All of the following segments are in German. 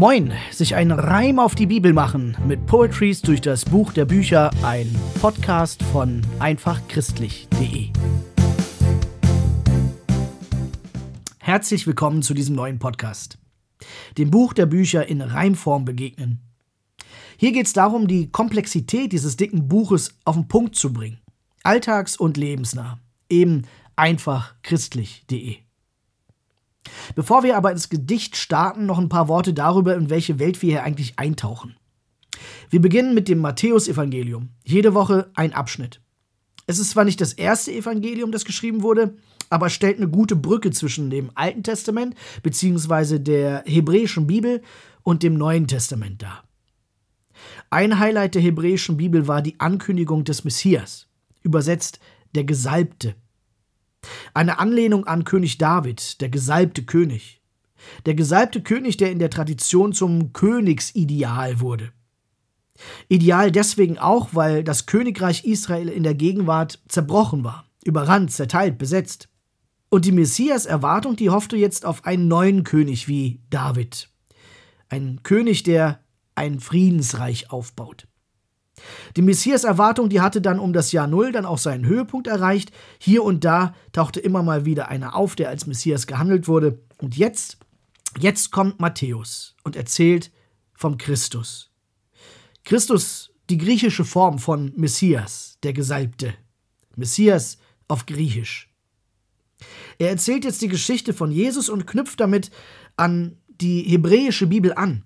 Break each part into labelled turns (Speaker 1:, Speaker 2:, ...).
Speaker 1: Moin, sich einen Reim auf die Bibel machen mit Poetries durch das Buch der Bücher, ein Podcast von einfachchristlich.de. Herzlich willkommen zu diesem neuen Podcast, dem Buch der Bücher in Reimform begegnen. Hier geht es darum, die Komplexität dieses dicken Buches auf den Punkt zu bringen. Alltags- und lebensnah. Eben einfachchristlich.de. Bevor wir aber ins Gedicht starten, noch ein paar Worte darüber, in welche Welt wir hier eigentlich eintauchen. Wir beginnen mit dem Matthäusevangelium. Jede Woche ein Abschnitt. Es ist zwar nicht das erste Evangelium, das geschrieben wurde, aber stellt eine gute Brücke zwischen dem Alten Testament bzw. der hebräischen Bibel und dem Neuen Testament dar. Ein Highlight der hebräischen Bibel war die Ankündigung des Messias, übersetzt der Gesalbte. Eine Anlehnung an König David, der gesalbte König. Der gesalbte König, der in der Tradition zum Königsideal wurde. Ideal deswegen auch, weil das Königreich Israel in der Gegenwart zerbrochen war, überrannt, zerteilt, besetzt. Und die Messias-Erwartung, die hoffte jetzt auf einen neuen König wie David. Ein König, der ein Friedensreich aufbaut. Die Messias-Erwartung, die hatte dann um das Jahr Null dann auch seinen Höhepunkt erreicht. Hier und da tauchte immer mal wieder einer auf, der als Messias gehandelt wurde. Und jetzt, jetzt kommt Matthäus und erzählt vom Christus. Christus, die griechische Form von Messias, der Gesalbte. Messias auf Griechisch. Er erzählt jetzt die Geschichte von Jesus und knüpft damit an die hebräische Bibel an.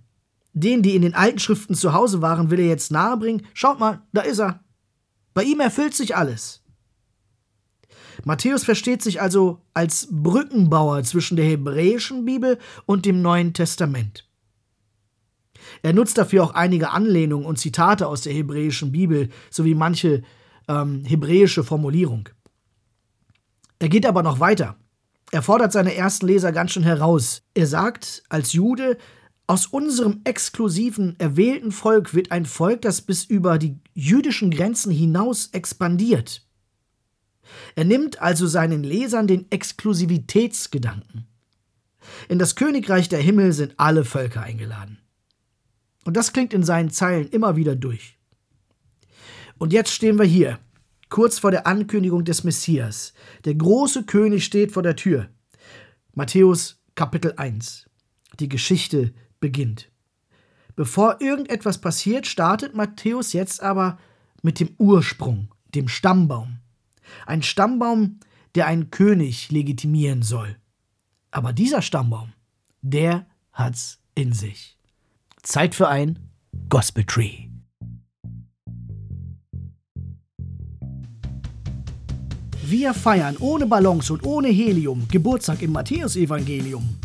Speaker 1: Den, die in den alten Schriften zu Hause waren, will er jetzt nahebringen. Schaut mal, da ist er. Bei ihm erfüllt sich alles. Matthäus versteht sich also als Brückenbauer zwischen der hebräischen Bibel und dem Neuen Testament. Er nutzt dafür auch einige Anlehnungen und Zitate aus der hebräischen Bibel sowie manche ähm, hebräische Formulierung. Er geht aber noch weiter. Er fordert seine ersten Leser ganz schön heraus. Er sagt, als Jude aus unserem exklusiven, erwählten Volk wird ein Volk, das bis über die jüdischen Grenzen hinaus expandiert. Er nimmt also seinen Lesern den Exklusivitätsgedanken. In das Königreich der Himmel sind alle Völker eingeladen. Und das klingt in seinen Zeilen immer wieder durch. Und jetzt stehen wir hier, kurz vor der Ankündigung des Messias. Der große König steht vor der Tür. Matthäus Kapitel 1. Die Geschichte beginnt. Bevor irgendetwas passiert, startet Matthäus jetzt aber mit dem Ursprung, dem Stammbaum. Ein Stammbaum, der einen König legitimieren soll. Aber dieser Stammbaum, der hat's in sich. Zeit für ein Gospel Tree. Wir feiern ohne Ballons und ohne Helium Geburtstag im Matthäusevangelium.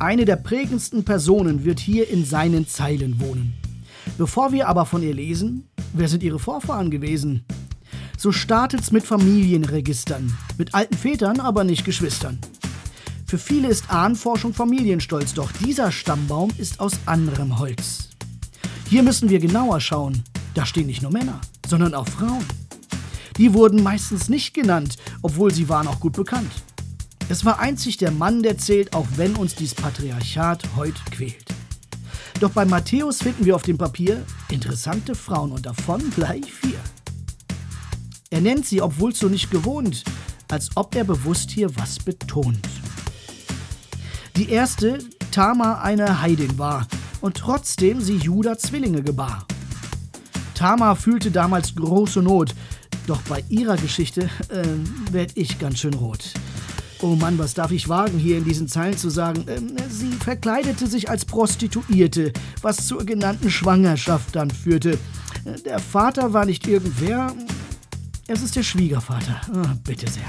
Speaker 1: Eine der prägendsten Personen wird hier in seinen Zeilen wohnen. Bevor wir aber von ihr lesen, wer sind ihre Vorfahren gewesen? So startet's mit Familienregistern, mit alten Vätern, aber nicht Geschwistern. Für viele ist Ahnenforschung Familienstolz, doch dieser Stammbaum ist aus anderem Holz. Hier müssen wir genauer schauen. Da stehen nicht nur Männer, sondern auch Frauen. Die wurden meistens nicht genannt, obwohl sie waren auch gut bekannt. Es war einzig der Mann, der zählt, auch wenn uns dies Patriarchat heute quält. Doch bei Matthäus finden wir auf dem Papier interessante Frauen und davon gleich vier. Er nennt sie, obwohl so nicht gewohnt, als ob er bewusst hier was betont. Die erste, Tama, eine Heidin war und trotzdem sie Juda Zwillinge gebar. Tama fühlte damals große Not, doch bei ihrer Geschichte äh, werd ich ganz schön rot. Oh Mann, was darf ich wagen, hier in diesen Zeilen zu sagen? Ähm, sie verkleidete sich als Prostituierte, was zur genannten Schwangerschaft dann führte. Der Vater war nicht irgendwer, es ist der Schwiegervater. Oh, bitte sehr.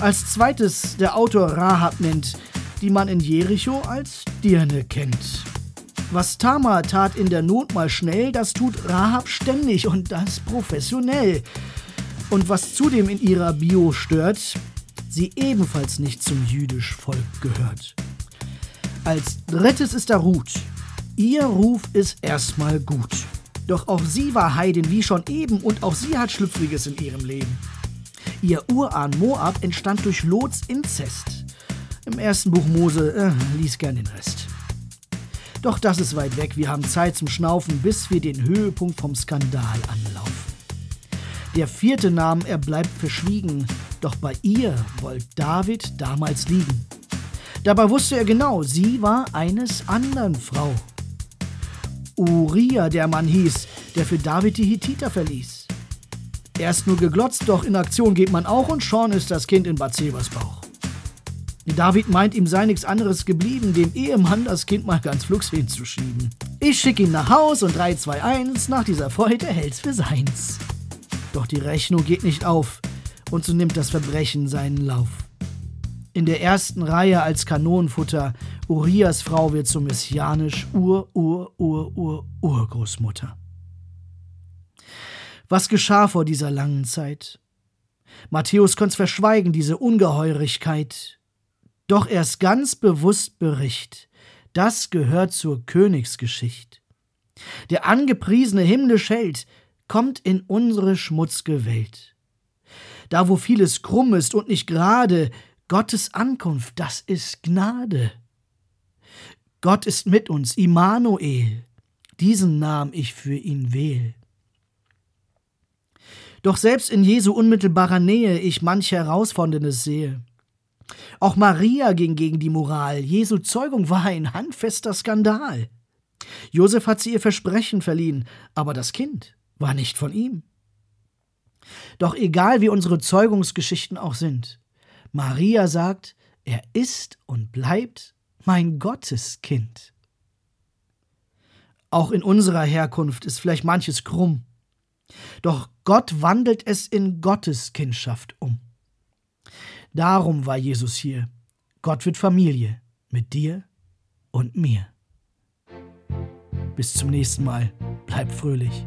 Speaker 1: Als zweites der Autor Rahab nennt, die man in Jericho als Dirne kennt. Was Tamar tat in der Not mal schnell, das tut Rahab ständig und das professionell. Und was zudem in ihrer Bio stört, sie ebenfalls nicht zum jüdisch Volk gehört. Als drittes ist da Ruth. Ihr Ruf ist erstmal gut. Doch auch sie war Heidin wie schon eben und auch sie hat Schlüpfriges in ihrem Leben. Ihr Urahn Moab entstand durch Lots Inzest. Im ersten Buch Mose äh, lies gern den Rest. Doch das ist weit weg, wir haben Zeit zum Schnaufen, bis wir den Höhepunkt vom Skandal anlaufen. Der vierte Name, er bleibt verschwiegen, doch bei ihr wollte David damals liegen. Dabei wusste er genau, sie war eines anderen Frau. Uriah der Mann hieß, der für David die Hittiter verließ. Erst nur geglotzt, doch in Aktion geht man auch und schon ist das Kind in Bathsebas Bauch. David meint, ihm sei nichts anderes geblieben, dem Ehemann das Kind mal ganz flugs hinzuschieben. Ich schick ihn nach Haus und 3, 2, 1, nach dieser Freude hält's für seins. Doch die Rechnung geht nicht auf und so nimmt das Verbrechen seinen Lauf. In der ersten Reihe als Kanonenfutter, Urias Frau wird zum messianisch Ur-Ur-Ur-Ur-Urgroßmutter. Was geschah vor dieser langen Zeit? Matthäus konnte verschweigen, diese Ungeheurigkeit. Doch erst ganz bewusst Bericht. Das gehört zur Königsgeschichte. Der angepriesene himmlische Held kommt in unsere schmutzige Welt. Da, wo vieles krumm ist und nicht gerade, Gottes Ankunft, das ist Gnade. Gott ist mit uns, Immanuel. Diesen nahm ich für ihn wähl. Doch selbst in Jesu unmittelbarer Nähe ich manch Herausforderndes sehe. Auch Maria ging gegen die Moral. Jesu Zeugung war ein handfester Skandal. Josef hat sie ihr Versprechen verliehen, aber das Kind war nicht von ihm. Doch egal wie unsere Zeugungsgeschichten auch sind, Maria sagt, er ist und bleibt mein Gotteskind. Auch in unserer Herkunft ist vielleicht manches krumm. Doch Gott wandelt es in Gottes Kindschaft um. Darum war Jesus hier. Gott wird Familie mit dir und mir. Bis zum nächsten Mal. Bleib fröhlich.